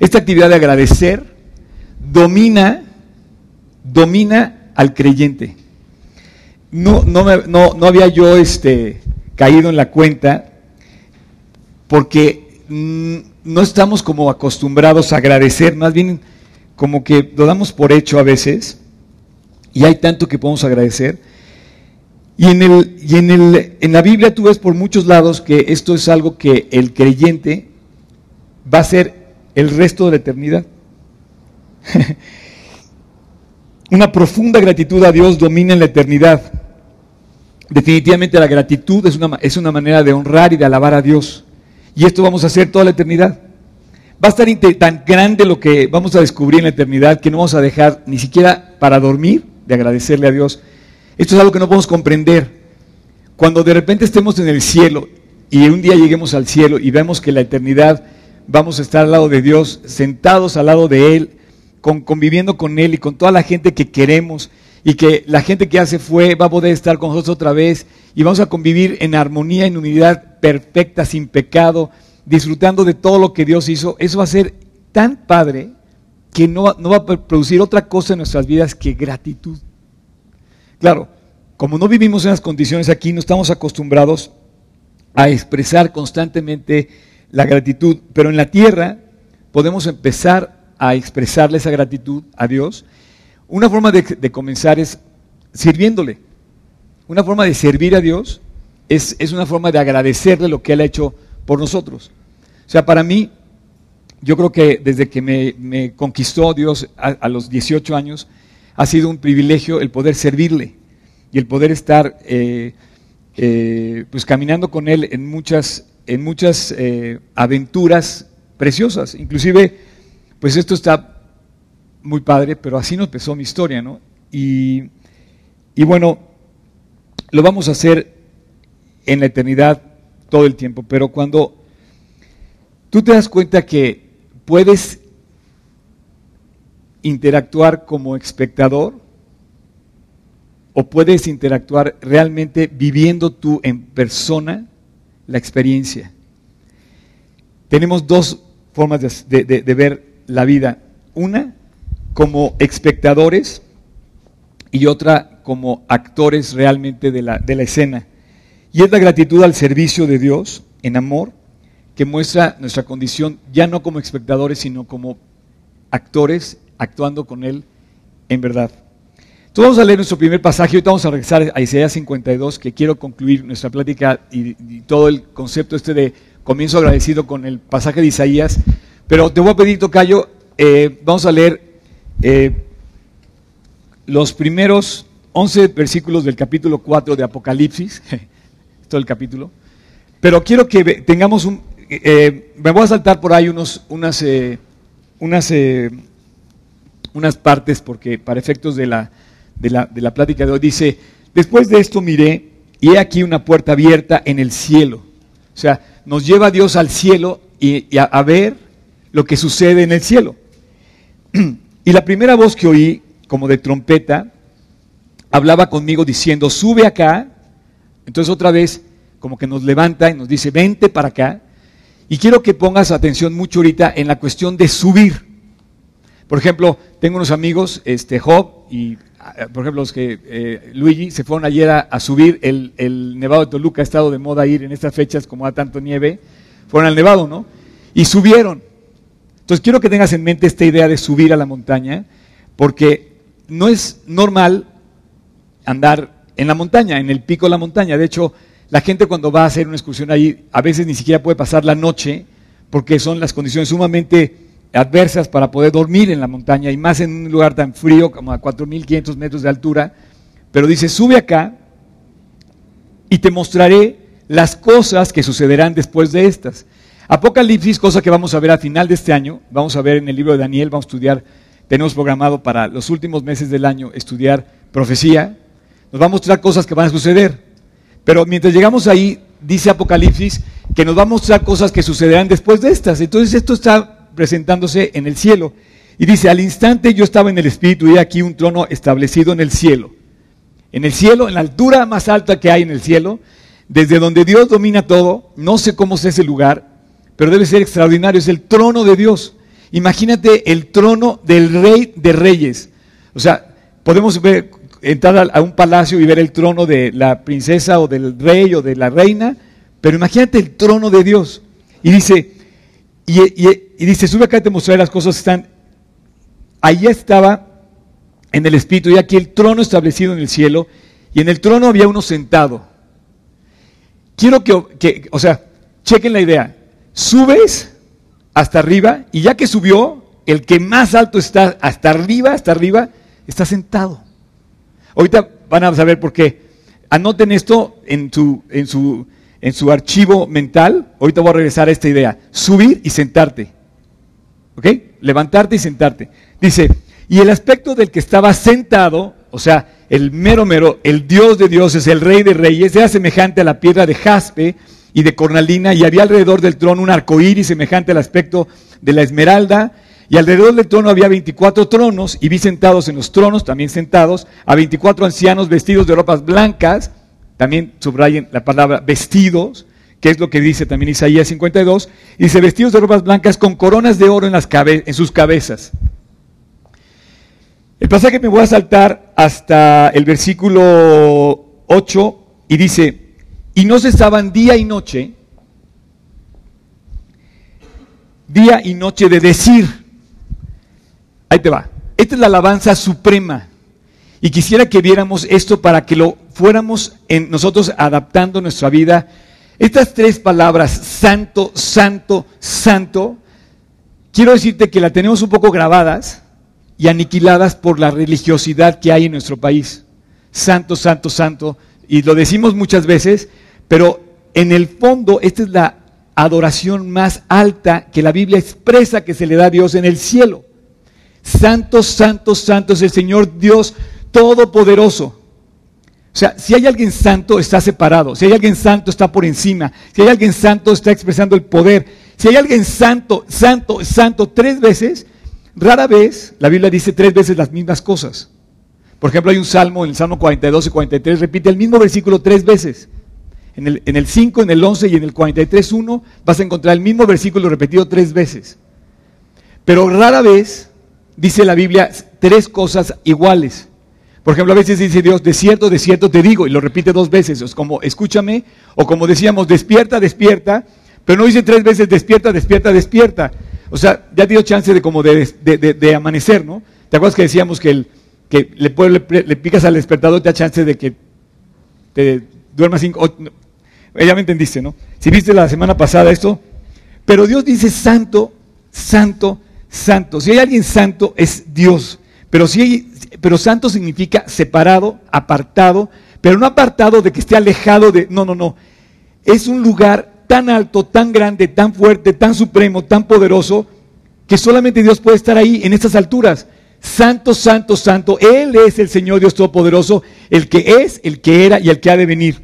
esta actividad de agradecer domina, domina al creyente. No, no, había yo este, caído en la cuenta porque mm, no estamos como acostumbrados a agradecer, más bien como que lo damos por hecho a veces, y hay tanto que podemos agradecer. Y, en, el, y en, el, en la Biblia tú ves por muchos lados que esto es algo que el creyente va a ser el resto de la eternidad. Una profunda gratitud a Dios domina en la eternidad. Definitivamente la gratitud es una, es una manera de honrar y de alabar a Dios. Y esto vamos a hacer toda la eternidad. Va a estar tan grande lo que vamos a descubrir en la eternidad que no vamos a dejar ni siquiera para dormir de agradecerle a Dios. Esto es algo que no podemos comprender. Cuando de repente estemos en el cielo y un día lleguemos al cielo y vemos que la eternidad vamos a estar al lado de Dios, sentados al lado de Él, conviviendo con Él y con toda la gente que queremos y que la gente que hace fue va a poder estar con nosotros otra vez y vamos a convivir en armonía, en unidad perfecta, sin pecado, disfrutando de todo lo que Dios hizo. Eso va a ser tan padre que no, no va a producir otra cosa en nuestras vidas que gratitud. Claro, como no vivimos en las condiciones aquí, no estamos acostumbrados a expresar constantemente la gratitud, pero en la tierra podemos empezar a expresarle esa gratitud a Dios. Una forma de, comenzar es sirviéndole. Una forma de servir a Dios es, una forma de agradecerle lo que Él ha hecho por nosotros. O sea, para mí, yo creo que desde que me, conquistó Dios a, los 18 años, ha sido un privilegio el poder servirle y el poder estar eh, eh, pues caminando con Él en muchas, en muchas eh, aventuras preciosas. Inclusive, pues esto está muy padre, pero así nos empezó mi historia, ¿no? Y, y bueno, lo vamos a hacer en la eternidad todo el tiempo, pero cuando tú te das cuenta que puedes interactuar como espectador o puedes interactuar realmente viviendo tú en persona la experiencia. Tenemos dos formas de, de ver la vida. Una, como espectadores y otra como actores realmente de la, de la escena. Y es la gratitud al servicio de Dios en amor que muestra nuestra condición ya no como espectadores, sino como actores actuando con Él en verdad. Entonces vamos a leer nuestro primer pasaje, ahorita vamos a regresar a Isaías 52, que quiero concluir nuestra plática y, todo el concepto este de comienzo agradecido con el pasaje de Isaías. Pero te voy a pedir, Tocayo, eh, vamos a leer eh, los primeros 11 versículos del capítulo 4 de Apocalipsis, todo el capítulo, pero quiero que tengamos un... Eh, me voy a saltar por ahí unos, unas, unas, unas partes porque para efectos de la, de, la, de la plática de hoy dice, después de esto miré y he aquí una puerta abierta en el cielo. O sea, nos lleva Dios al cielo y, a ver lo que sucede en el cielo. Y la primera voz que oí, como de trompeta, hablaba conmigo diciendo, sube acá. Entonces otra vez, como que nos levanta y nos dice, vente para acá. Y quiero que pongas atención mucho ahorita en la cuestión de subir. Por ejemplo, tengo unos amigos, este Job y, por ejemplo, los que eh, Luigi se fueron ayer a, subir el, el, Nevado de Toluca, ha estado de moda ir en estas fechas como ha tanto nieve. Fueron al Nevado, ¿no? Y subieron. Entonces quiero que tengas en mente esta idea de subir a la montaña, porque no es normal andar en la montaña, en el pico de la montaña. De hecho, la gente cuando va a hacer una excursión ahí, a veces ni siquiera puede pasar la noche, porque son las condiciones sumamente adversas para poder dormir en la montaña, y más en un lugar tan frío como a 4.500 metros de altura. Pero dice, sube acá y te mostraré las cosas que sucederán después de estas. Apocalipsis, cosa que vamos a ver a final de este año, vamos a ver en el libro de Daniel, vamos a estudiar, tenemos programado para los últimos meses del año estudiar profecía, nos va a mostrar cosas que van a suceder. Pero mientras llegamos ahí, dice Apocalipsis que nos va a mostrar cosas que sucederán después de estas. Entonces esto está presentándose en el cielo. Y dice, al instante yo estaba en el Espíritu y aquí un trono establecido en el cielo. En el cielo, en la altura más alta que hay en el cielo, desde donde Dios domina todo, no sé cómo es ese lugar, pero debe ser extraordinario, es el trono de Dios. imagínate el trono del rey de reyes. O sea, podemos ver, entrar a un palacio y ver el trono de la princesa o del rey o de la reina, pero imagínate el trono de Dios. Y dice, y, dice, sube acá te mostraré las cosas que están. Allí estaba en el Espíritu, y aquí el trono establecido en el cielo, y en el trono había uno sentado. Quiero que, que o sea, chequen la idea. Subes hasta arriba, y ya que subió, el que más alto está, hasta arriba, hasta arriba, está sentado. Ahorita van a saber por qué. Anoten esto en su, en su, en su archivo mental. Ahorita voy a regresar a esta idea. Subir y sentarte. ¿Ok? Levantarte y sentarte. Dice, y el aspecto del que estaba sentado, o sea, el mero mero, el Dios de dioses, el Rey de reyes, era semejante a la piedra de jaspe y de cornalina, y había alrededor del trono un arco iris semejante al aspecto de la esmeralda, y alrededor del trono había 24 tronos, y vi sentados en los tronos, también sentados, a 24 ancianos vestidos de ropas blancas, también subrayen la palabra vestidos, que es lo que dice también Isaías 52, y dice vestidos de ropas blancas con coronas de oro en, las en sus cabezas. El pasaje me voy a saltar hasta el versículo 8 y dice, y no cesaban día y noche, día y noche de decir, Ahí te va. Esta es la alabanza suprema. Y quisiera que viéramos esto para que lo fuéramos en nosotros adaptando nuestra vida. Estas tres palabras, santo, santo, santo, quiero decirte que la tenemos un poco grabadas y aniquiladas por la religiosidad que hay en nuestro país. Santo, santo, santo. Y lo decimos muchas veces, pero en el fondo esta es la adoración más alta que la Biblia expresa que se le da a Dios en el cielo. Santo, santo, santo es el Señor Dios Todopoderoso. O sea, si hay alguien santo, está separado. Si hay alguien santo, está por encima. Si hay alguien santo, está expresando el poder. Si hay alguien santo, santo, santo tres veces, rara vez la Biblia dice tres veces las mismas cosas. Por ejemplo, hay un salmo, en el Salmo 42 y 43, repite el mismo versículo tres veces. En el, en el 5, en el 11 y en el 43, 1 vas a encontrar el mismo versículo repetido tres veces. Pero rara vez dice la Biblia tres cosas iguales. Por ejemplo, a veces dice Dios, de cierto, de cierto te digo, y lo repite dos veces, es como escúchame, o como decíamos, despierta, despierta, pero no dice tres veces despierta, despierta, despierta. O sea, ya te dio chance de como de, amanecer, ¿no? ¿Te acuerdas que decíamos que, el, que le, le, picas al despertador te da chance de que te duermas cinco... ya me entendiste, ¿no? Si viste la semana pasada esto, pero Dios dice santo, santo, santo. Si hay alguien santo, es Dios. Pero, si pero santo significa separado, apartado, pero no apartado de que esté alejado de... No, no, no. Es un lugar tan alto, tan grande, tan fuerte, tan supremo, tan poderoso, que solamente Dios puede estar ahí en estas alturas. Santo, santo, santo. Él es el Señor Dios Todopoderoso, el que es, el que era y el que ha de venir.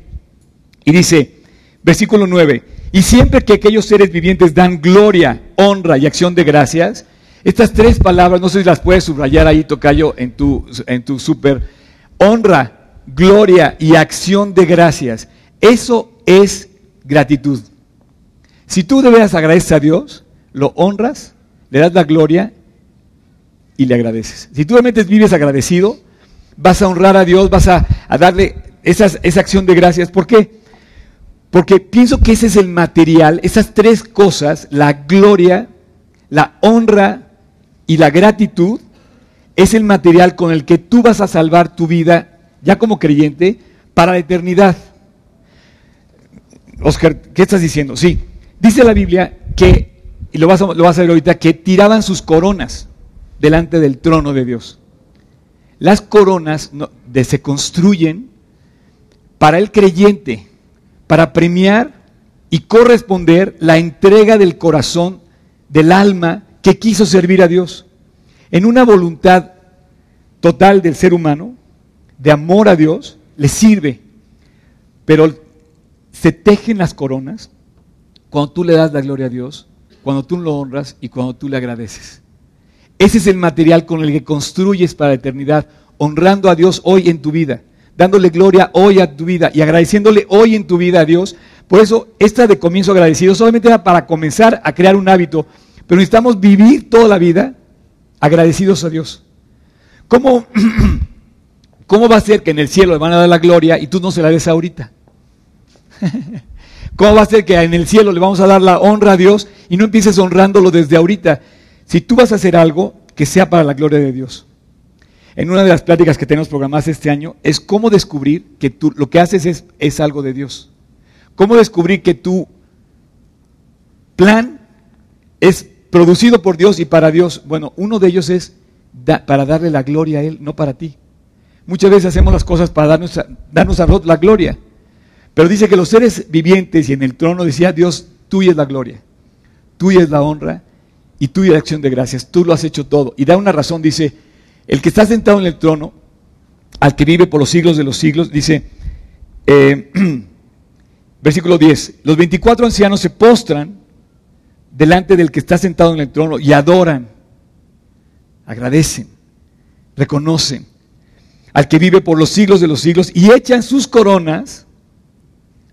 Y dice, versículo 9, y siempre que aquellos seres vivientes dan gloria, honra y acción de gracias, estas tres palabras, no sé si las puedes subrayar ahí, Tocayo, en tu, en tu súper. Honra, gloria y acción de gracias. Eso es gratitud. Si tú de veras agradeces a Dios, lo honras, le das la gloria y le agradeces. Si tú realmente vives agradecido, vas a honrar a Dios, vas a, darle esa acción de gracias. ¿Por qué? Porque pienso que ese es el material, esas tres cosas, la gloria, la honra y la gratitud es el material con el que tú vas a salvar tu vida, ya como creyente, para la eternidad. Oscar, ¿qué estás diciendo? Sí, dice la Biblia que, y lo vas a, lo vas a ver ahorita, que tiraban sus coronas delante del trono de Dios. Las coronas se construyen para el creyente, para premiar y corresponder la entrega del corazón, del alma que quiso servir a Dios. En una voluntad total del ser humano, de amor a Dios, le sirve. Pero se tejen las coronas cuando tú le das la gloria a Dios, cuando tú lo honras y cuando tú le agradeces. Ese es el material con el que construyes para la eternidad, honrando a Dios hoy en tu vida, dándole gloria hoy a tu vida y agradeciéndole hoy en tu vida a Dios. Por eso, esta de comienzo agradecido solamente era para comenzar a crear un hábito Pero necesitamos vivir toda la vida agradecidos a Dios. ¿Cómo, ¿Cómo va a ser que en el cielo le van a dar la gloria y tú no se la des ahorita? ¿Cómo va a ser que en el cielo le vamos a dar la honra a Dios y no empieces honrándolo desde ahorita? Si tú vas a hacer algo, que sea para la gloria de Dios. En una de las pláticas que tenemos programadas este año es cómo descubrir que tú, lo que haces es, es algo de Dios. Cómo descubrir que tu plan es producido por Dios y para Dios. Bueno, uno de ellos es para darle la gloria a Él, no para ti. Muchas veces hacemos las cosas para darnos a, darnos a la gloria. Pero dice que los seres vivientes y en el trono decía Dios, tuya es la gloria, tuya es la honra y tuya es la acción de gracias, tú lo has hecho todo. Y da una razón, dice, el que está sentado en el trono, al que vive por los siglos de los siglos, dice, eh, versículo 10, los 24 ancianos se postran delante del que está sentado en el trono y adoran, agradecen, reconocen al que vive por los siglos de los siglos y echan sus coronas,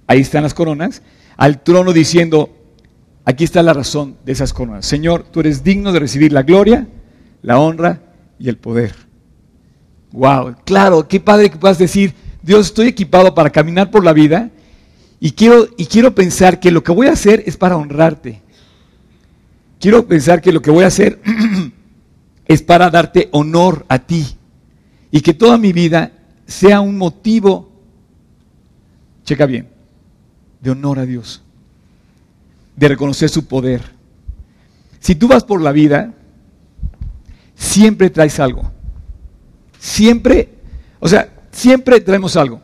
ahí están las coronas, al trono diciendo, aquí está la razón de esas coronas. Señor, tú eres digno de recibir la gloria, la honra y el poder. Wow, claro, qué padre que puedas decir, Dios, estoy equipado para caminar por la vida y quiero, y quiero pensar que lo que voy a hacer es para honrarte. Quiero pensar que lo que voy a hacer es para darte honor a ti y que toda mi vida sea un motivo, checa bien, de honor a Dios, de reconocer su poder. Si tú vas por la vida, siempre traes algo. Siempre, o sea, siempre traemos algo.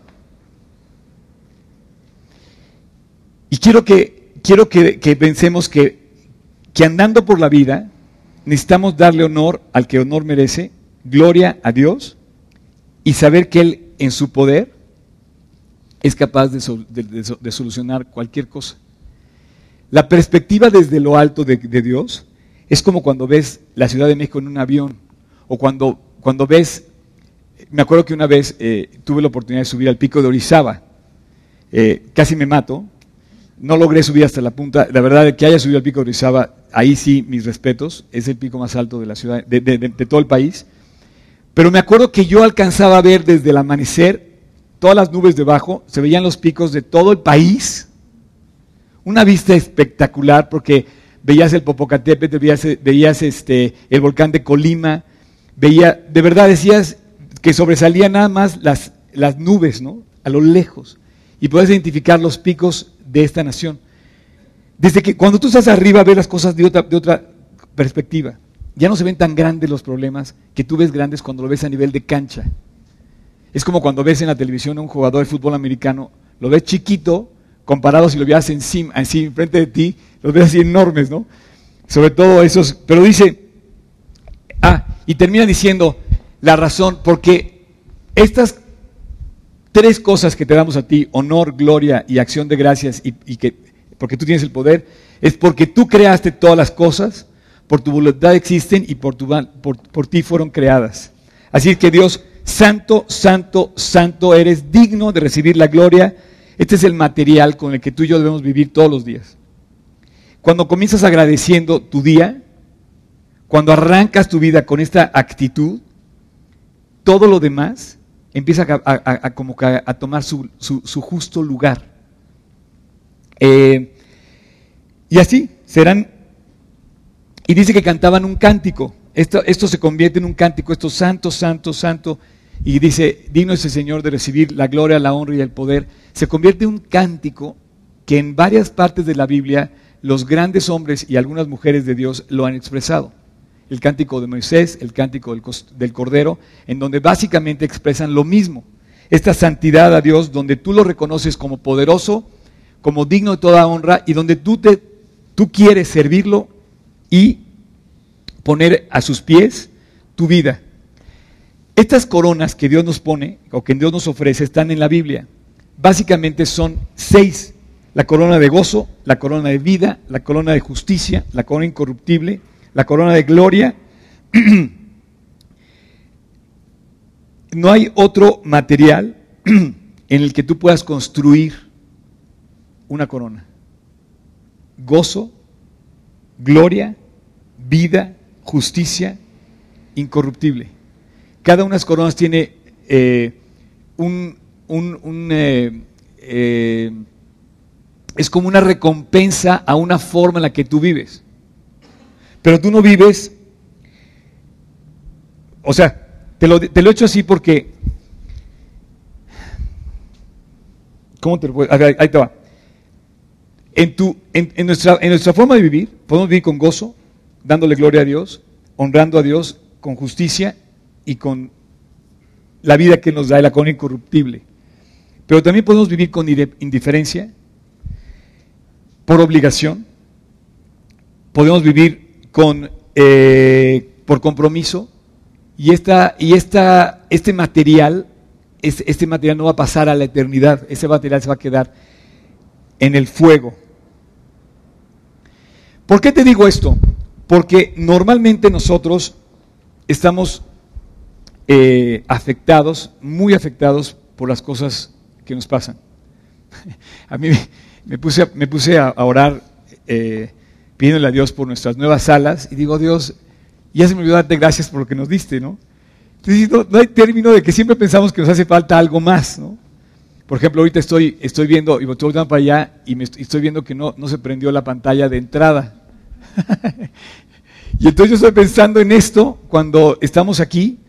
Y quiero que, quiero que, pensemos que, que andando por la vida, necesitamos darle honor al que honor merece, gloria a Dios y saber que Él en su poder es capaz de, solucionar cualquier cosa. La perspectiva desde lo alto de, Dios es como cuando ves la Ciudad de México en un avión o cuando, cuando ves, me acuerdo que una vez eh, tuve la oportunidad de subir al pico de Orizaba, eh, casi me mato, no logré subir hasta la punta, la verdad que haya subido al pico de Orizaba, ahí sí mis respetos, es el pico más alto de la ciudad, de todo el país, pero me acuerdo que yo alcanzaba a ver desde el amanecer todas las nubes debajo, se veían los picos de todo el país. Una vista espectacular porque veías el Popocatépetl, veías, veías este, el volcán de Colima, veía, de verdad decías que sobresalían nada más las, las nubes, ¿no? A lo lejos. Y puedes identificar los picos de esta nación. Desde que cuando tú estás arriba ves las cosas de otra, de otra perspectiva. Ya no se ven tan grandes los problemas que tú ves grandes cuando lo ves a nivel de cancha. Es como cuando ves en la televisión a un jugador de fútbol americano, lo ves chiquito comparado si lo veas encima, así enfrente de ti, los ves así enormes, ¿no? Sobre todo esos, pero dice, ah, y termina diciendo la razón, porque estas tres cosas que te damos a ti, honor, gloria y acción de gracias, y, que, porque tú tienes el poder, es porque tú creaste todas las cosas, por tu voluntad existen y por, tu, por, ti fueron creadas. Así que Dios, santo, santo, santo, eres digno de recibir la gloria. Este es el material con el que tú y yo debemos vivir todos los días. Cuando comienzas agradeciendo tu día, cuando arrancas tu vida con esta actitud, todo lo demás empieza a, a tomar su, justo lugar. Eh, y así serán y dice que cantaban un cántico. Esto, esto se convierte en un cántico, esto santo, santo, santo. Y dice, digno es el Señor de recibir la gloria, la honra y el poder. Se convierte en un cántico que en varias partes de la Biblia los grandes hombres y algunas mujeres de Dios lo han expresado. El cántico de Moisés, el cántico del, del Cordero, en donde básicamente expresan lo mismo. Esta santidad a Dios, donde tú lo reconoces como poderoso, como digno de toda honra y donde tú, te, tú quieres servirlo y poner a sus pies tu vida. Estas coronas que Dios nos pone o que Dios nos ofrece están en la Biblia. Básicamente son seis. La corona de gozo, la corona de vida, la corona de justicia, la corona incorruptible, la corona de gloria. no hay otro material en el que tú puedas construir una corona. Gozo, gloria, vida, justicia, incorruptible. Cada una de las coronas tiene eh, un, eh, eh, es como una recompensa a una forma en la que tú vives. Pero tú no vives, o sea, te lo, he hecho así porque, ¿cómo te lo puedo? Ahí te va. En, tu, en, nuestra, en nuestra forma de vivir, podemos vivir con gozo, dándole gloria a Dios, honrando a Dios con justicia y con la vida que nos da, la con incorruptible. Pero también podemos vivir con indiferencia, por obligación, podemos vivir eh, por compromiso, y, esta, y esta, este material, este material no va a pasar a la eternidad, ese material se va a quedar en el fuego. ¿Por qué te digo esto? Porque normalmente nosotros estamos eh, afectados, muy afectados por las cosas que nos pasan. A mí me puse, me puse a, orar eh, pidiéndole a Dios por nuestras nuevas salas y digo, Dios, ya se me olvidó darte gracias por lo que nos diste, ¿no? Entonces, no, hay término de que siempre pensamos que nos hace falta algo más, ¿no? Por ejemplo, ahorita estoy, estoy viendo, y estoy volteando para allá, y me estoy viendo que no, no se prendió la pantalla de entrada. y entonces yo estoy pensando en esto cuando estamos aquí,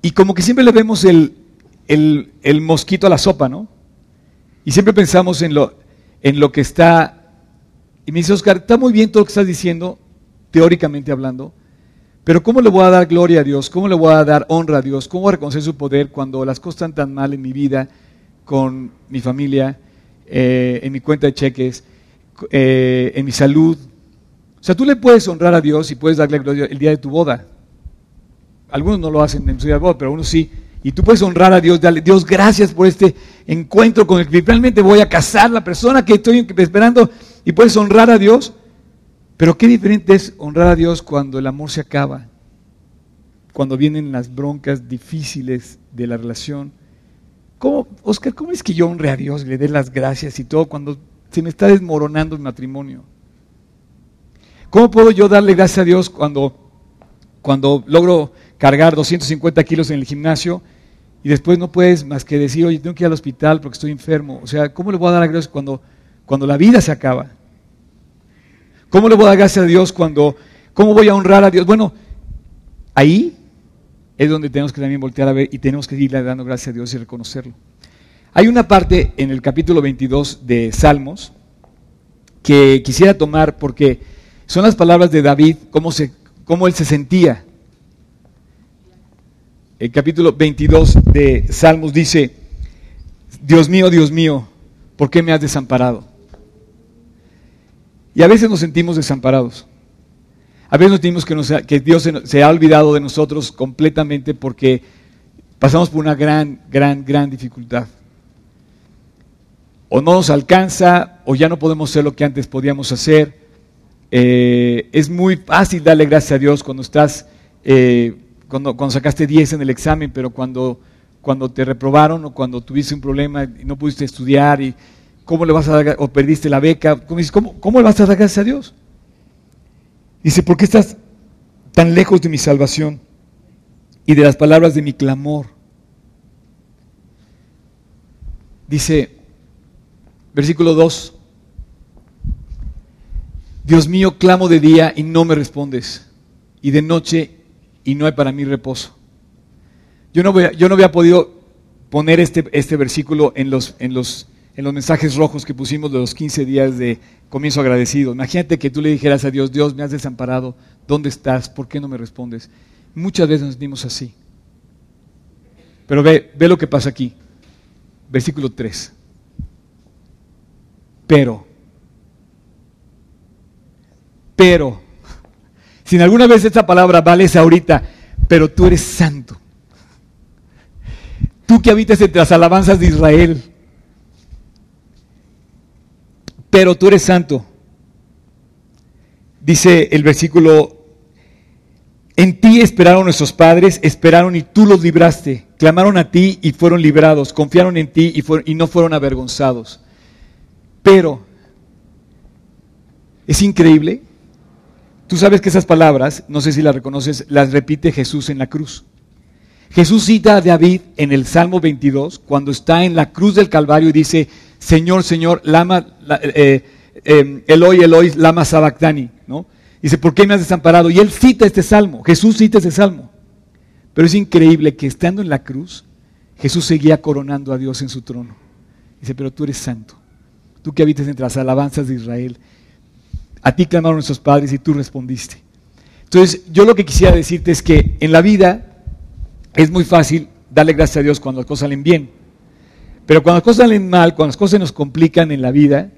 y como que siempre le vemos el, el, mosquito a la sopa, ¿no? Y siempre pensamos en lo, en lo que está... Y me dice, Oscar, está muy bien todo lo que estás diciendo, teóricamente hablando, pero ¿cómo le voy a dar gloria a Dios? ¿Cómo le voy a dar honra a Dios? ¿Cómo voy a reconocer su poder cuando las cosas están tan mal en mi vida? con mi familia, eh, en mi cuenta de cheques, eh, en mi salud. O sea, tú le puedes honrar a Dios y puedes darle gloria el día de tu boda. Algunos no lo hacen en su día de boda, pero unos sí. Y tú puedes honrar a Dios, darle, Dios, gracias por este encuentro con el que realmente voy a casar, la persona que estoy esperando, y puedes honrar a Dios. Pero qué diferente es honrar a Dios cuando el amor se acaba, cuando vienen las broncas difíciles de la relación ¿Cómo, Oscar, cómo es que yo honre a Dios, le dé las gracias y todo cuando se me está desmoronando el matrimonio? ¿Cómo puedo yo darle gracias a Dios cuando, cuando logro cargar 250 kilos en el gimnasio y después no puedes más que decir, oye, tengo que ir al hospital porque estoy enfermo? O sea, ¿cómo le voy a dar gracias cuando, cuando la vida se acaba? ¿Cómo le voy a dar gracias a Dios cuando, cómo voy a honrar a Dios? Bueno, ahí es donde tenemos que también voltear a ver y tenemos que irle dando gracias a Dios y reconocerlo. Hay una parte en el capítulo 22 de Salmos que quisiera tomar porque son las palabras de David, cómo, se, cómo él se sentía. El capítulo 22 de Salmos dice, Dios mío, Dios mío, ¿por qué me has desamparado? Y a veces nos sentimos desamparados. A veces nos sentimos que, Dios se, ha olvidado de nosotros completamente porque pasamos por una gran, gran, gran dificultad. O no nos alcanza, o ya no podemos hacer lo que antes podíamos hacer. Eh, es muy fácil darle gracias a Dios cuando estás, eh, cuando, cuando, sacaste 10 en el examen, pero cuando, cuando te reprobaron o cuando tuviste un problema y no pudiste estudiar y cómo le vas a dar, o perdiste la beca, ¿cómo, cómo le vas a dar gracias a Dios? Dice, ¿por qué estás tan lejos de mi salvación y de las palabras de mi clamor? Dice, versículo 2, Dios mío, clamo de día y no me respondes, y de noche y no hay para mí reposo. Yo no, voy, yo no había podido poner este, este versículo en los, en los en los mensajes rojos que pusimos de los 15 días de comienzo agradecido. Imagínate que tú le dijeras a Dios, Dios, me has desamparado, ¿dónde estás? ¿Por qué no me respondes? Muchas veces nos dimos así. Pero ve, ve lo que pasa aquí. Versículo 3. Pero, pero, si alguna vez esta palabra vale esa ahorita, pero tú eres santo. Tú que habitas entre las alabanzas de Israel pero tú eres santo. Dice el versículo, en ti esperaron nuestros padres, esperaron y tú los libraste, clamaron a ti y fueron librados, confiaron en ti y, no fueron avergonzados. Pero, es increíble, tú sabes que esas palabras, no sé si las reconoces, las repite Jesús en la cruz. Jesús cita a David en el Salmo 22, cuando está en la cruz del Calvario y dice, Señor, Señor, lama, eh, eh, Eloi, Eloi, lama sabactani, ¿no? Dice, ¿por qué me has desamparado? Y él cita este salmo, Jesús cita este salmo. Pero es increíble que estando en la cruz, Jesús seguía coronando a Dios en su trono. Dice, pero tú eres santo, tú que habitas entre las alabanzas de Israel. A ti clamaron nuestros padres y tú respondiste. Entonces, yo lo que quisiera decirte es que en la vida es muy fácil darle gracias a Dios cuando las cosas salen bien. Pero cuando las cosas salen mal, cuando las cosas nos complican en la vida,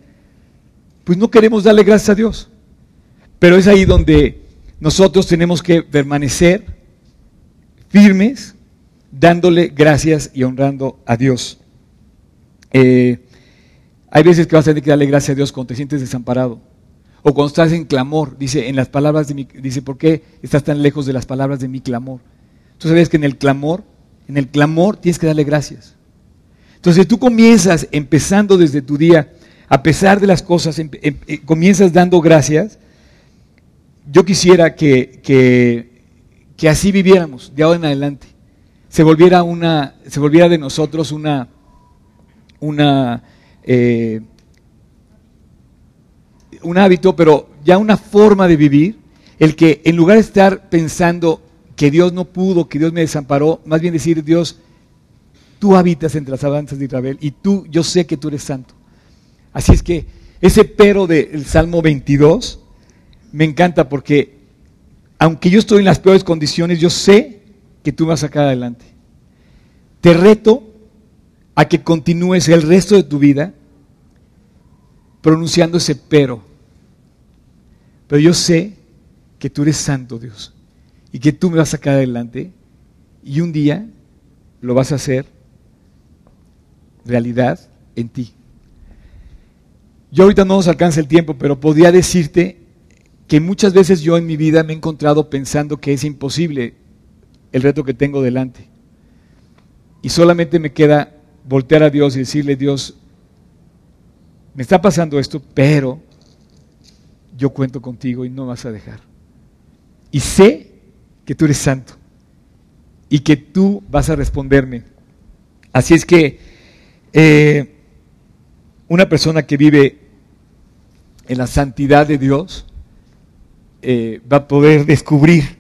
pues no queremos darle gracias a Dios. Pero es ahí donde nosotros tenemos que permanecer firmes, dándole gracias y honrando a Dios. Eh, hay veces que vas a tener que darle gracias a Dios cuando te sientes desamparado. O cuando estás en clamor, dice en las palabras de mi, dice, ¿por qué estás tan lejos de las palabras de mi clamor? Tú sabes que en el clamor, en el clamor tienes que darle gracias. Entonces tú comienzas empezando desde tu día, a pesar de las cosas, em, em, eh, comienzas dando gracias. Yo quisiera que, que, así viviéramos de ahora en adelante. Se volviera, una, se volviera de nosotros una, una eh, un hábito, pero ya una forma de vivir, el que en lugar de estar pensando que Dios no pudo, que Dios me desamparó, más bien decir, Dios, tú habitas entre las avanzas de Israel y tú, yo sé que tú eres santo. Así es que ese pero del Salmo 22 me encanta porque aunque yo estoy en las peores condiciones, yo sé que tú me vas a sacar adelante. Te reto a que continúes el resto de tu vida pronunciando ese pero. Pero yo sé que tú eres santo, Dios y que tú me vas a sacar adelante y un día lo vas a hacer realidad en ti. Yo ahorita no nos alcanza el tiempo, pero podría decirte que muchas veces yo en mi vida me he encontrado pensando que es imposible el reto que tengo delante. Y solamente me queda voltear a Dios y decirle, Dios, me está pasando esto, pero yo cuento contigo y no vas a dejar. Y sé que tú eres santo y que tú vas a responderme. Así es que eh, una persona que vive en la santidad de Dios eh, va a poder descubrir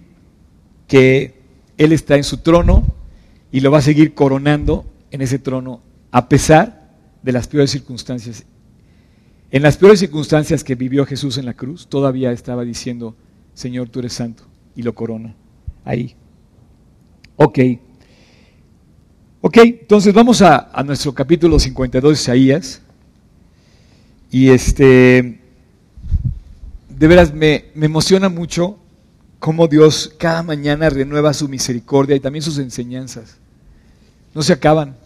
que Él está en su trono y lo va a seguir coronando en ese trono a pesar de las peores circunstancias. En las peores circunstancias que vivió Jesús en la cruz, todavía estaba diciendo, Señor, tú eres santo, y lo corona ahí. Ok. Ok, entonces vamos a, nuestro capítulo 52 de Isaías. Y este, de veras me, me emociona mucho cómo Dios cada mañana renueva su misericordia y también sus enseñanzas. No se acaban.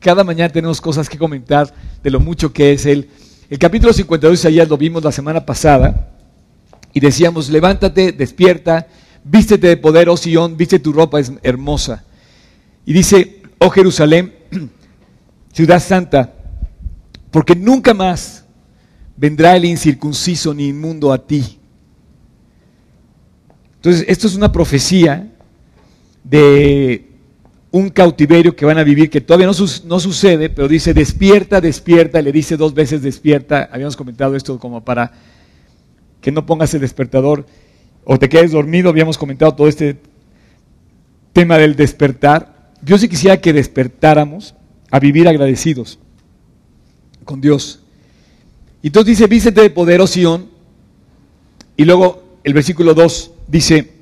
Cada mañana tenemos cosas que comentar de lo mucho que es Él. El capítulo 52 de Isaías lo vimos la semana pasada y decíamos, levántate, despierta, vístete de poder, oh Sion, viste tu ropa es hermosa. Y dice, oh Jerusalén, ciudad santa, porque nunca más vendrá el incircunciso ni inmundo a ti. Entonces, esto es una profecía de un cautiverio que van a vivir, que todavía no, no, sucede, pero dice, despierta, despierta, le dice dos veces despierta, habíamos comentado esto como para que no pongas el despertador o te quedes dormido, habíamos comentado todo este tema del despertar. Yo sí quisiera que despertáramos a vivir agradecidos con Dios. Y entonces dice, vístete de poder, oh Sion. Y luego el versículo 2 dice,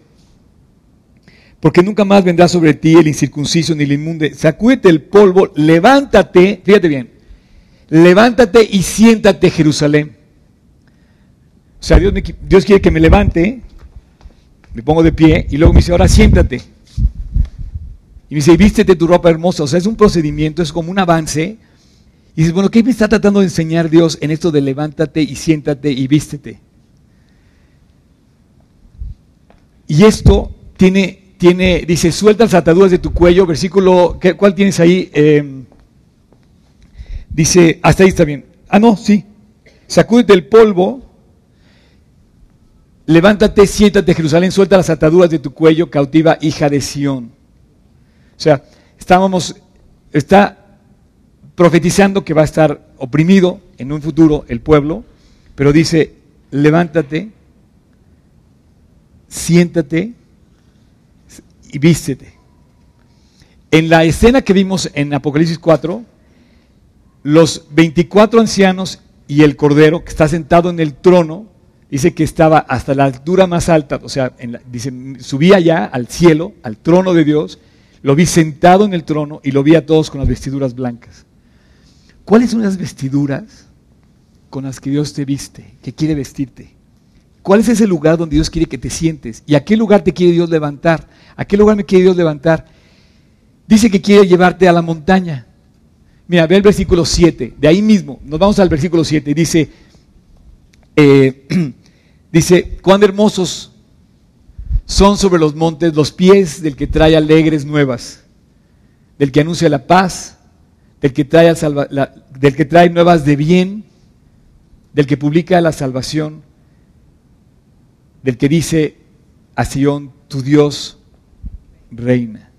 porque nunca más vendrá sobre ti el incircunciso ni el inmunde. Sacúdete el polvo, levántate, fíjate bien, levántate y siéntate Jerusalén. O sea, Dios, Dios quiere que me levante, me pongo de pie y luego me dice, ahora siéntate. Y me dice, vístete tu ropa hermosa. O sea, es un procedimiento, es como un avance. Y dices, bueno, ¿qué me está tratando de enseñar Dios en esto de levántate y siéntate y vístete? Y esto tiene, tiene dice, suelta las ataduras de tu cuello, versículo, ¿cuál tienes ahí? Em, dice, hasta ahí está bien. Ah, no, sí. Sacúdete el polvo levántate, siéntate, Jerusalén, suelta las ataduras de tu cuello, cautiva hija de Sión. O sea, estábamos, está profetizando que va a estar oprimido en un futuro el pueblo, pero dice, levántate, siéntate y vístete. En la escena que vimos en Apocalipsis 4, los 24 ancianos y el cordero que está sentado en el trono, dice que estaba hasta la altura más alta, o sea, dice, subía ya al cielo, al trono de Dios, lo vi sentado en el trono y lo vi a todos con las vestiduras blancas. ¿Cuáles son las vestiduras con las que Dios te viste, que quiere vestirte? ¿Cuál es ese lugar donde Dios quiere que te sientes? ¿Y a qué lugar te quiere Dios levantar? ¿A qué lugar me quiere Dios levantar? Dice que quiere llevarte a la montaña. Mira, ve el versículo 7, de ahí mismo, nos vamos al versículo 7, dice, eh, dice, cuán hermosos son sobre los montes los pies del que trae alegres nuevas, del que anuncia la paz, del que trae, nuevas de bien, del que publica la salvación, del que dice a Sion, tu Dios reina.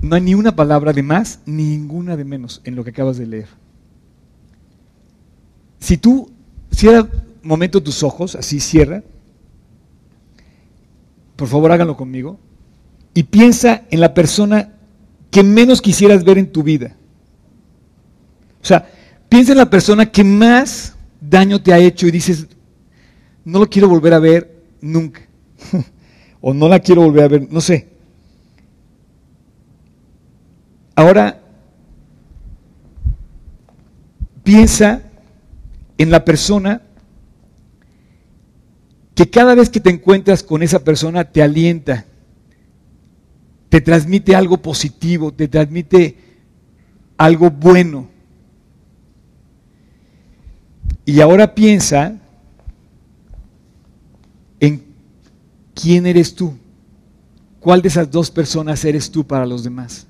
No hay ni una palabra de más, ni ninguna de menos en lo que acabas de leer. Si tú cierra momento tus ojos, así cierra, por favor háganlo conmigo, y piensa en la persona que menos quisieras ver en tu vida. O sea, piensa en la persona que más daño te ha hecho y dices, no lo quiero volver a ver nunca. o no la quiero volver a ver, no sé. Ahora, piensa en la persona que cada vez que te encuentras con esa persona te alienta, te transmite algo positivo, te transmite algo bueno. Y ahora piensa en quién eres tú, cuál de esas dos personas eres tú para los demás.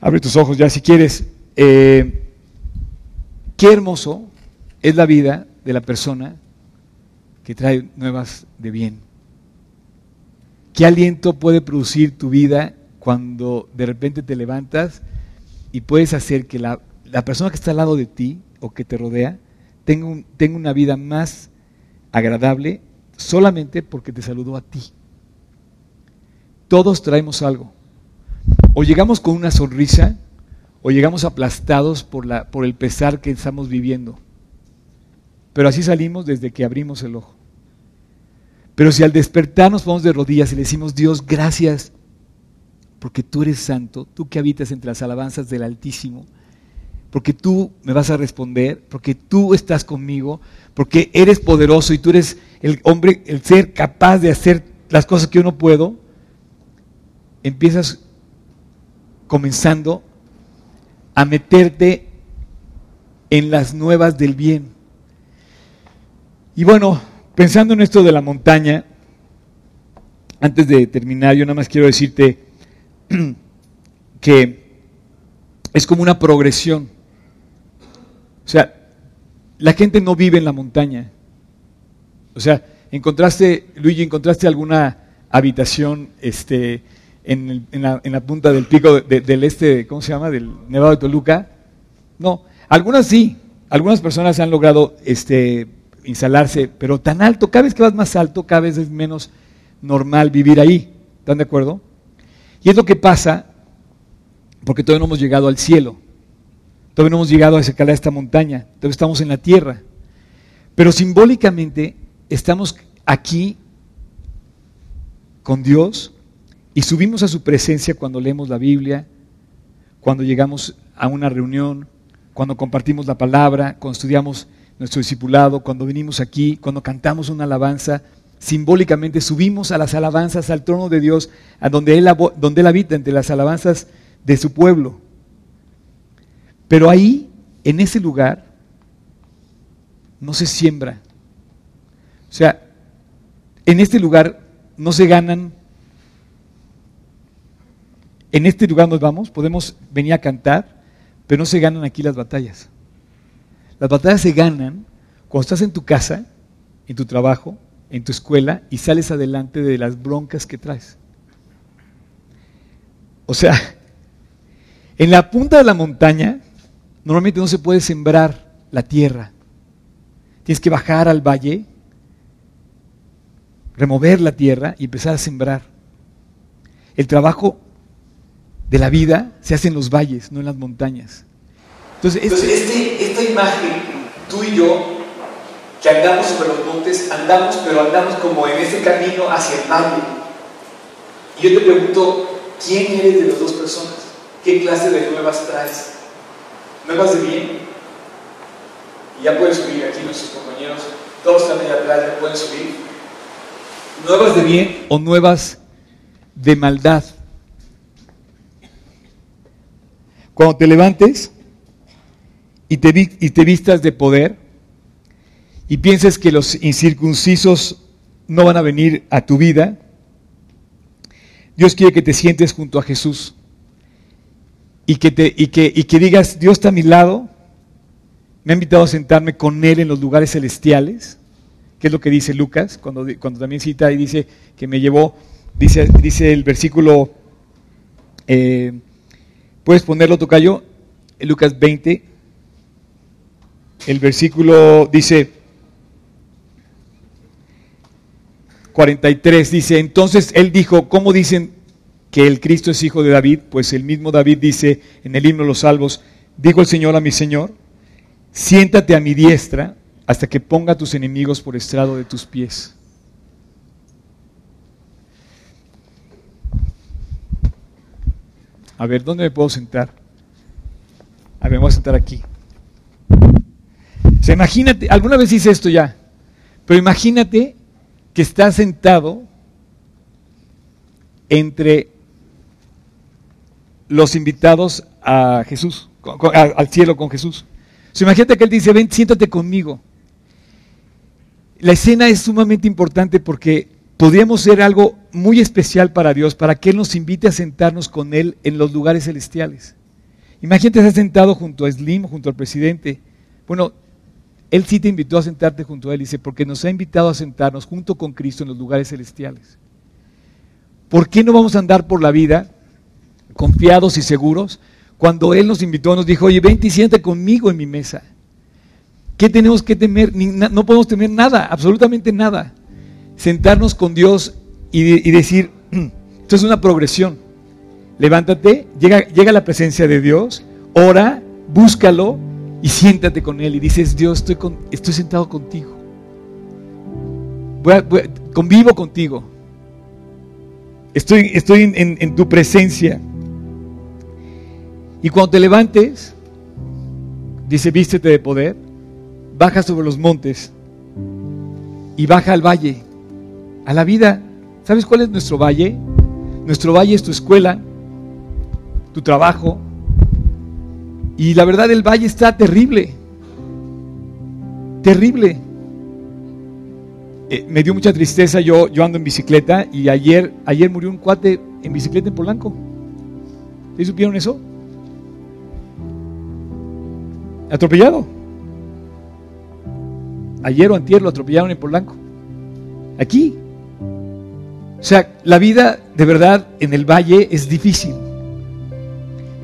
Abre tus ojos ya si quieres. Eh, qué hermoso es la vida de la persona que trae nuevas de bien. ¿Qué aliento puede producir tu vida cuando de repente te levantas y puedes hacer que la, persona que está al lado de ti o que te rodea tenga, tenga una vida más agradable solamente porque te saludó a ti? Todos traemos algo. O llegamos con una sonrisa o llegamos aplastados por, la, por el pesar que estamos viviendo. Pero así salimos desde que abrimos el ojo. Pero si al despertar nos ponemos de rodillas y le decimos, Dios, gracias, porque tú eres santo, tú que habitas entre las alabanzas del Altísimo, porque tú me vas a responder, porque tú estás conmigo, porque eres poderoso y tú eres el hombre, el ser capaz de hacer las cosas que yo no puedo, empiezas comenzando a meterte en las nuevas del bien. Y bueno, pensando en esto de la montaña, antes de terminar, yo nada más quiero decirte que es como una progresión. O sea, la gente no vive en la montaña. O sea, encontraste, Luigi, encontraste alguna habitación este, en, la, punta del pico del este, ¿cómo se llama? Del Nevado de Toluca. No, algunas sí, algunas personas han logrado este, instalarse, pero tan alto, cada vez que vas más alto, cada vez es menos normal vivir ahí. ¿Están de acuerdo? Y es lo que pasa porque todavía no hemos llegado al cielo. Todavía no hemos llegado a escalar esta montaña. Todavía estamos en la tierra. Pero simbólicamente estamos aquí con Dios y subimos a su presencia cuando leemos la Biblia, cuando llegamos a una reunión, cuando compartimos la palabra, cuando estudiamos nuestro discipulado, cuando venimos aquí, cuando cantamos una alabanza. Simbólicamente subimos a las alabanzas al trono de Dios, a donde él, donde él habita, entre las alabanzas de su pueblo. Pero ahí, en ese lugar, no se siembra. O sea, en este lugar no se ganan en este lugar nos vamos, podemos venir a cantar, pero no se ganan aquí las batallas. Las batallas se ganan cuando estás en tu casa, en tu trabajo, en tu escuela y sales adelante de las broncas que traes. O sea, en la punta de la montaña normalmente no se puede sembrar la tierra. Tienes que bajar al valle, remover la tierra y empezar a sembrar. El trabajo de la vida se hace en los valles, no en las montañas. Entonces, este, esta imagen, tú y yo, que andamos sobre los montes, andamos, pero andamos como en ese camino hacia el valle. Y yo te pregunto, ¿quién eres de las dos personas? ¿Qué clase de nuevas traes? ¿Nuevas de bien? Y ya pueden subir aquí nuestros compañeros, todos están ahí atrás, ya pueden subir. ¿Nuevas de bien o nuevas de maldad? Cuando te levantes y te, vistas de poder y pienses que los incircuncisos no van a venir a tu vida, Dios quiere que te sientes junto a Jesús y que, te, y que, digas, Dios está a mi lado, me ha invitado a sentarme con Él en los lugares celestiales, que es lo que dice Lucas, cuando, también cita y dice que me llevó, dice, el versículo, eh, puedes ponerlo, Tocayo, Lucas 20, el versículo dice, 43 dice, entonces él dijo, ¿cómo dicen que el Cristo es hijo de David? Pues el mismo David dice en el himno de los salvos, dijo el Señor a mi Señor, siéntate a mi diestra hasta que ponga a tus enemigos por estrado de tus pies. A ver, ¿dónde me puedo sentar? A ver, me voy a sentar aquí. O sea, imagínate, alguna vez hice esto ya, pero imagínate que está sentado entre los invitados a Jesús, al cielo con Jesús. imagínate que él dice, ven, siéntate conmigo. La escena es sumamente importante porque podríamos ser algo muy especial para Dios, para que Él nos invite a sentarnos con Él en los lugares celestiales. Imagínate estar sentado junto a Slim, junto al presidente. Bueno, él sí te invitó a sentarte junto a Él, dice, porque nos ha invitado a sentarnos junto con Cristo en los lugares celestiales. ¿Por qué no vamos a andar por la vida confiados y seguros cuando Él nos invitó, nos dijo, oye, ven y siéntate conmigo en mi mesa? ¿Qué tenemos que temer? no podemos temer nada, absolutamente nada. Sentarnos con Dios y, decir, esto es una progresión. Levántate, llega, llega a la presencia de Dios, ora, búscalo, y siéntate con Él y dices, Dios, estoy, con, estoy sentado contigo. convivo contigo. Estoy, estoy en, en tu presencia. Y cuando te levantes, dice, vístete de poder, baja sobre los montes y baja al valle, a la vida. ¿Sabes cuál es nuestro valle? Nuestro valle es tu escuela, tu trabajo, y la verdad el valle está terrible. Terrible. Eh, me dio mucha tristeza, yo, yo ando en bicicleta y ayer, ayer murió un cuate en bicicleta en Polanco. ¿Sí supieron eso? Atropellado. Ayer o antier lo atropellaron en Polanco. Aquí. O sea, la vida de verdad en el valle es difícil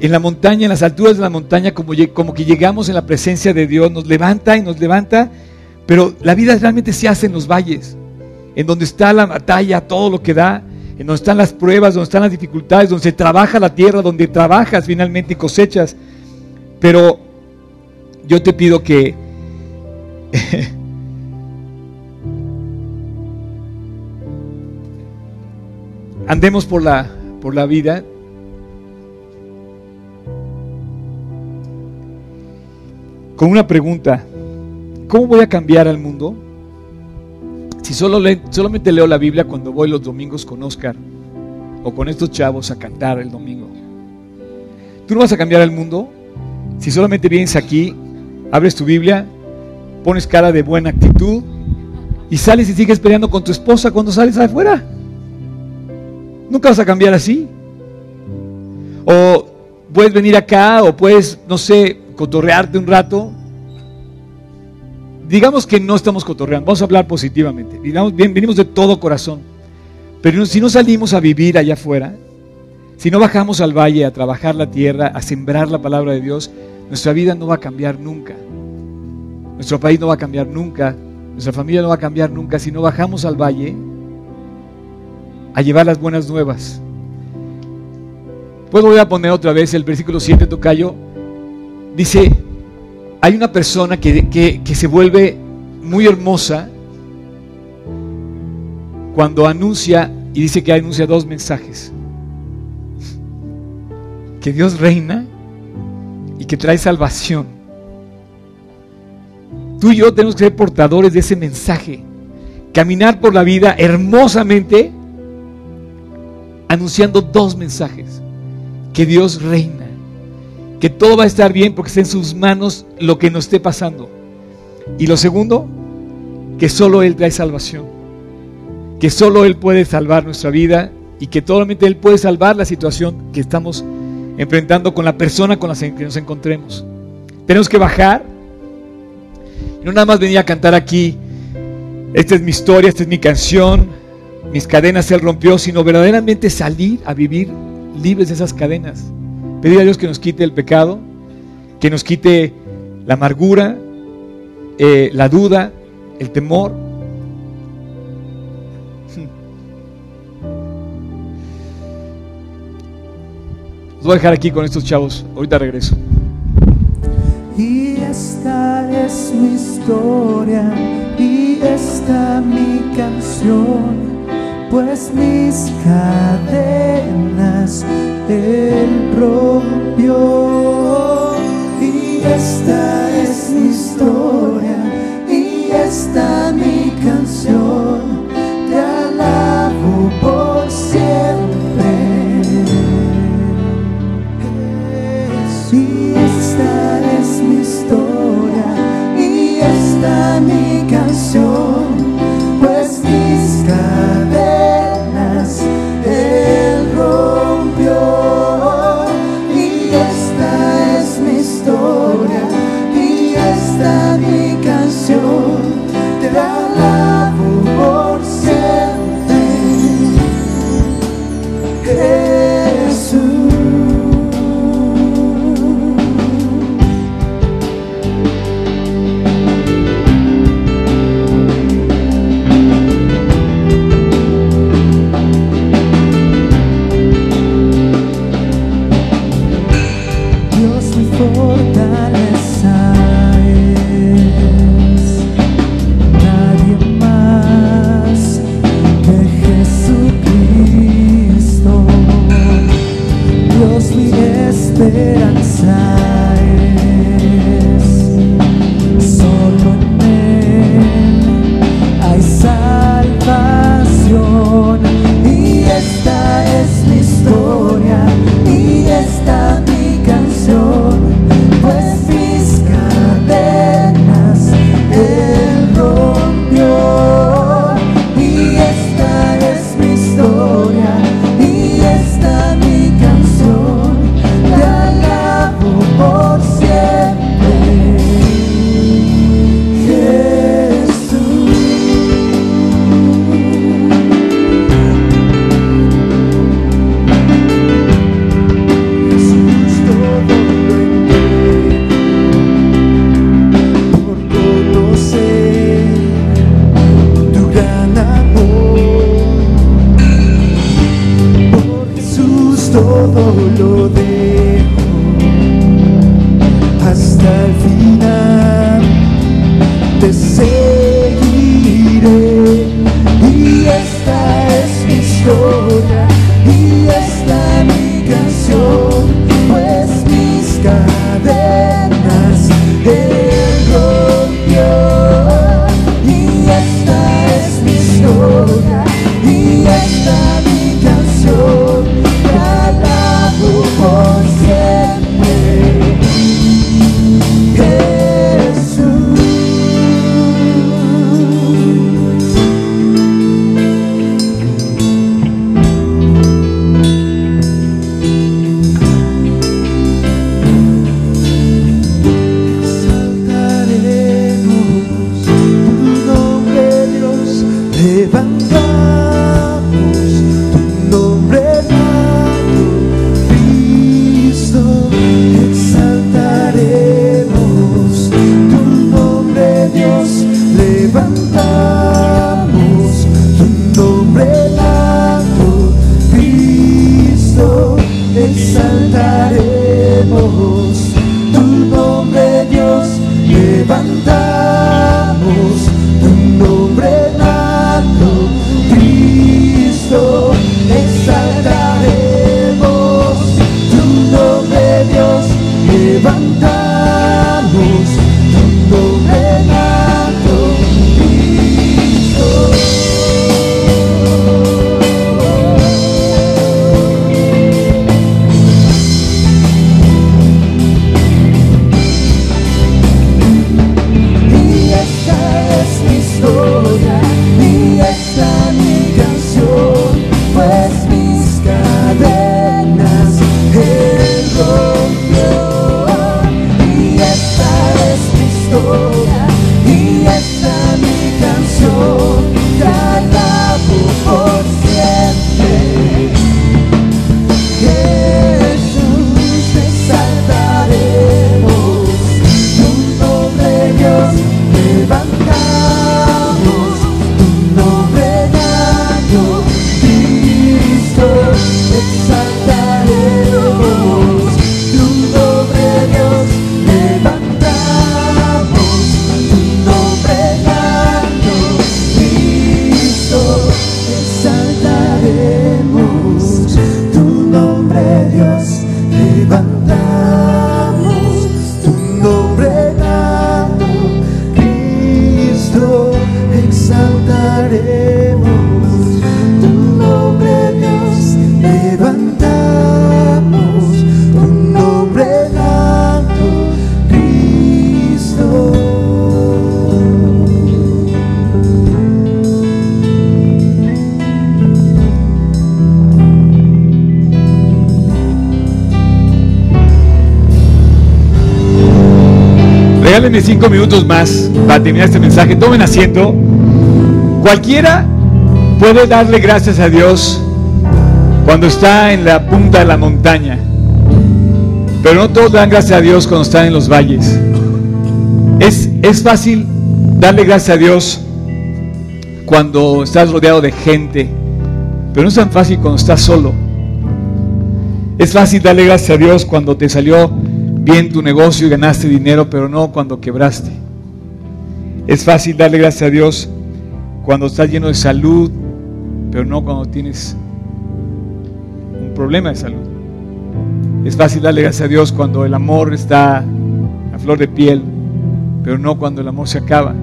en la montaña, en las alturas de la montaña, como, como que llegamos en la presencia de Dios, nos levanta y nos levanta, pero la vida realmente se hace en los valles, en donde está la batalla, todo lo que da, en donde están las pruebas, donde están las dificultades, donde se trabaja la tierra, donde trabajas finalmente y cosechas. Pero yo te pido que andemos por la, por la vida con una pregunta. ¿Cómo voy a cambiar al mundo? Si solo solamente leo la Biblia cuando voy los domingos con Oscar o con estos chavos a cantar el domingo. ¿Tú no vas a cambiar al mundo? Si solamente vienes aquí, abres tu Biblia, pones cara de buena actitud y sales y sigues peleando con tu esposa cuando sales afuera. Nunca vas a cambiar así. O puedes venir acá o puedes, no sé, cotorrearte un rato digamos que no estamos cotorreando, vamos a hablar positivamente, digamos, bien, venimos de todo corazón, pero si no salimos a vivir allá afuera, si no bajamos al valle a trabajar la tierra, a sembrar la palabra de Dios, nuestra vida no va a cambiar nunca. Nuestro país no va a cambiar nunca. Nuestra familia no va a cambiar nunca si no bajamos al valle a llevar las buenas nuevas. Pues voy a poner otra vez el versículo 7, Tocayo. Dice, hay una persona que, que se vuelve muy hermosa cuando anuncia, y dice que anuncia dos mensajes que Dios reina y que trae salvación. Tú y yo tenemos que ser portadores de ese mensaje. Caminar por la vida hermosamente anunciando dos mensajes. Que Dios reina. Que todo va a estar bien porque está en sus manos lo que nos esté pasando. Y lo segundo, que solo Él trae salvación. Que solo Él puede salvar nuestra vida y que solamente Él puede salvar la situación que estamos enfrentando con la persona con la que nos encontremos. Tenemos que bajar. no nada más venir a cantar aquí, esta es mi historia, esta es mi canción, mis cadenas Él rompió, sino verdaderamente salir a vivir libres de esas cadenas. Pedir a Dios que nos quite el pecado, que nos quite la amargura, eh, la duda, el temor, Los voy a dejar aquí con estos chavos. Ahorita regreso. Y esta es mi historia y esta mi canción, pues mis cadenas él rompió. Y esta es mi historia y esta mi canción, importa Regálenme cinco minutos más para terminar este mensaje. Tomen asiento. Cualquiera puede darle gracias a Dios cuando está en la punta de la montaña. Pero no todos dan gracias a Dios cuando están en los valles. Es, es fácil darle gracias a Dios cuando estás rodeado de gente, pero no es tan fácil cuando estás solo. Es fácil darle gracias a Dios cuando te salió bien tu negocio y ganaste dinero, pero no cuando quebraste. Es fácil darle gracias a Dios cuando estás lleno de salud, pero no cuando tienes un problema de salud. Es fácil darle gracias a Dios cuando el amor está a flor de piel, pero no cuando el amor se acaba.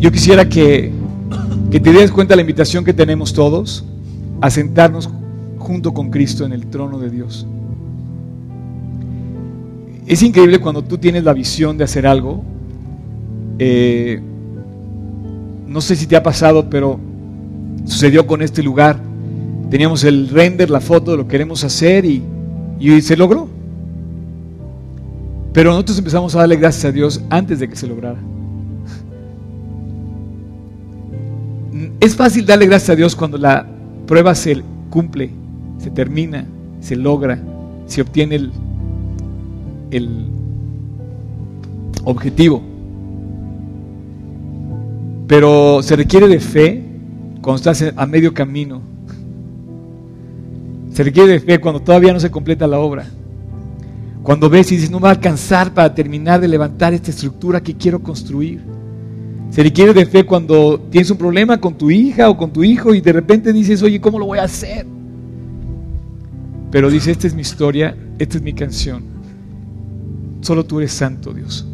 Yo quisiera que, que te des cuenta de la invitación que tenemos todos a sentarnos junto con Cristo en el trono de Dios. Es increíble cuando tú tienes la visión de hacer algo. Eh, no sé si te ha pasado, pero sucedió con este lugar. Teníamos el render, la foto de lo que queremos hacer y, y se logró. Pero nosotros empezamos a darle gracias a Dios antes de que se lograra. Es fácil darle gracias a Dios cuando la prueba se cumple, se termina, se logra, se obtiene el, el objetivo. Pero se requiere de fe cuando estás a medio camino. Se requiere de fe cuando todavía no se completa la obra. Cuando ves y dices, no va a alcanzar para terminar de levantar esta estructura que quiero construir. Se requiere de fe cuando tienes un problema con tu hija o con tu hijo y de repente dices, oye, ¿cómo lo voy a hacer? Pero dice, esta es mi historia, esta es mi canción. Solo tú eres santo, Dios.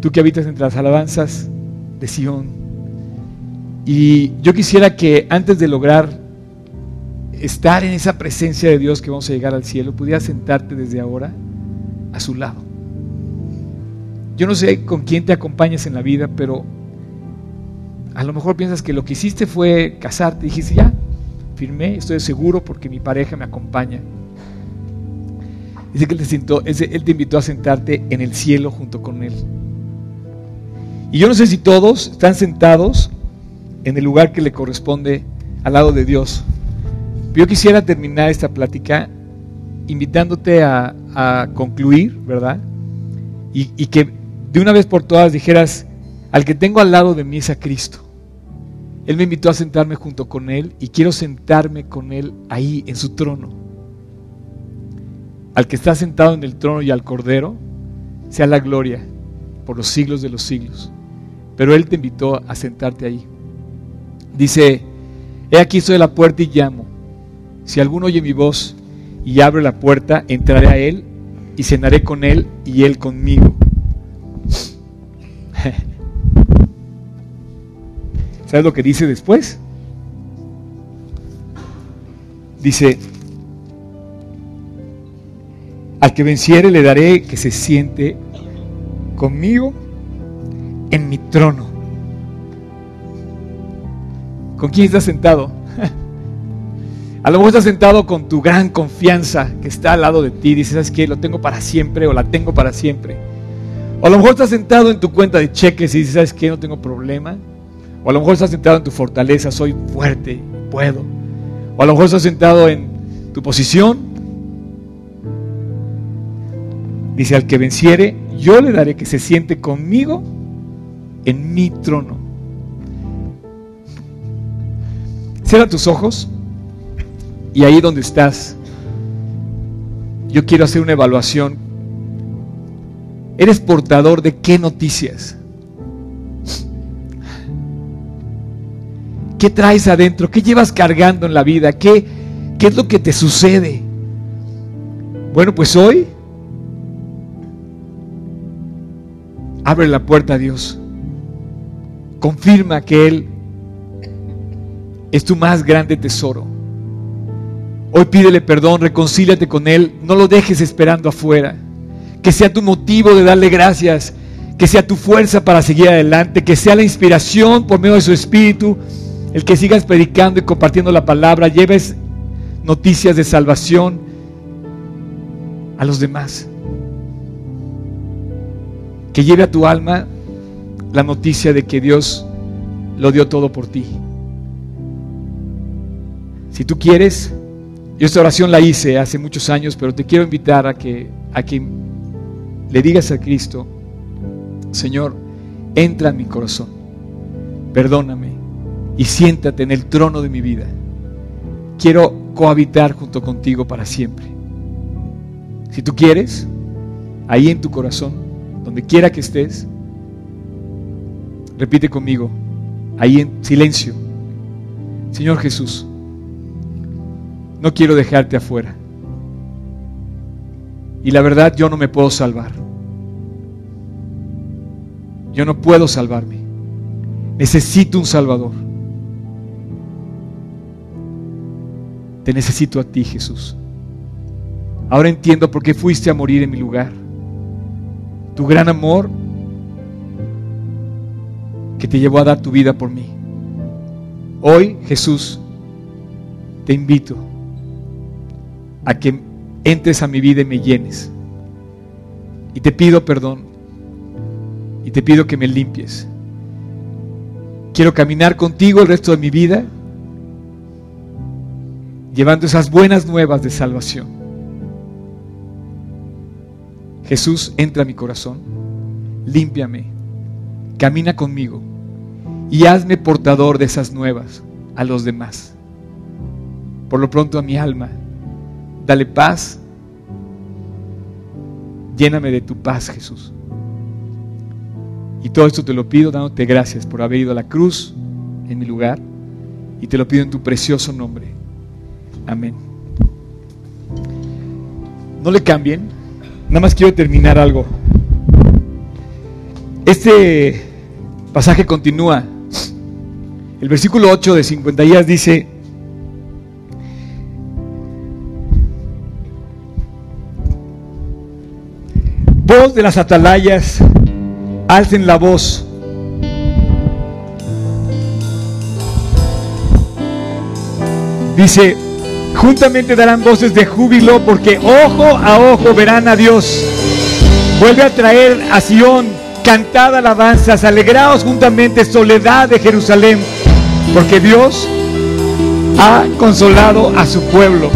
Tú que habitas entre las alabanzas de Sión. Y yo quisiera que antes de lograr estar en esa presencia de Dios que vamos a llegar al cielo, pudieras sentarte desde ahora a su lado. Yo no sé con quién te acompañas en la vida, pero a lo mejor piensas que lo que hiciste fue casarte. Dijiste, ya, firmé, estoy seguro porque mi pareja me acompaña. Dice que él te, invitó a sentarte en el cielo junto con Él. Y yo no sé si todos están sentados en el lugar que le corresponde al lado de Dios. Yo quisiera terminar esta plática invitándote a, concluir, ¿verdad? Y, y, que de una vez por todas dijeras, al que tengo al lado de mí es a Cristo. Él me invitó a sentarme junto con Él y quiero sentarme con Él ahí en su trono. Al que está sentado en el trono y al Cordero, sea la gloria por los siglos de los siglos. Pero Él te invitó a sentarte ahí. Dice, he aquí estoy a la puerta y llamo. Si alguno oye mi voz y abre la puerta, entraré a Él y cenaré con Él y Él conmigo. ¿Sabes lo que dice después? Dice, al que venciere le daré que se siente conmigo en mi trono. ¿Con quién estás sentado? A lo mejor estás sentado con tu gran confianza que está al lado de ti. Dices, ¿sabes qué? Lo tengo para siempre o la tengo para siempre. O a lo mejor estás sentado en tu cuenta de cheques y dices, ¿sabes qué? No tengo problema. O a lo mejor estás sentado en tu fortaleza, soy fuerte, puedo. O a lo mejor estás sentado en tu posición. Dice, al que venciere, yo le daré que se siente conmigo en mi trono. Cierra tus ojos y ahí donde estás, yo quiero hacer una evaluación. ¿Eres portador de qué noticias? ¿Qué traes adentro? ¿Qué llevas cargando en la vida? ¿Qué, qué es lo que te sucede? Bueno, pues hoy abre la puerta a Dios. Confirma que Él es tu más grande tesoro. Hoy pídele perdón, reconcíliate con Él, no lo dejes esperando afuera. Que sea tu motivo de darle gracias, que sea tu fuerza para seguir adelante, que sea la inspiración por medio de su Espíritu el que sigas predicando y compartiendo la palabra, lleves noticias de salvación a los demás. Que lleve a tu alma la noticia de que Dios lo dio todo por ti. Si tú quieres, yo esta oración la hice hace muchos años, pero te quiero invitar a que, a que le digas a Cristo, Señor, entra en mi corazón, perdóname, y siéntate en el trono de mi vida. Quiero cohabitar junto contigo para siempre. Si tú quieres, ahí en tu corazón, donde quiera que estés, repite conmigo, ahí en silencio, Señor Jesús, no quiero dejarte afuera. Y la verdad yo no me puedo salvar. Yo no puedo salvarme. Necesito un Salvador. Te necesito a ti, Jesús. Ahora entiendo por qué fuiste a morir en mi lugar. Tu gran amor que te llevó a dar tu vida por mí. Hoy, Jesús, te invito a que entres a mi vida y me llenes. Y te pido perdón. Y te pido que me limpies. Quiero caminar contigo el resto de mi vida llevando esas buenas nuevas de salvación. Jesús, entra a mi corazón, límpiame, camina conmigo y hazme portador de esas nuevas a los demás. Por lo pronto a mi alma, dale paz, lléname de tu paz, Jesús. Y todo esto te lo pido dándote gracias por haber ido a la cruz en mi lugar y te lo pido en tu precioso nombre. Amén. No le cambien. Nada más quiero terminar algo. Este pasaje continúa. El versículo 8 de 50 días dice, voz de las atalayas, alcen la voz. Dice, Juntamente darán voces de júbilo porque ojo a ojo verán a Dios. Vuelve a traer a Sión, cantad alabanzas, alegraos juntamente, soledad de Jerusalén, porque Dios ha consolado a su pueblo.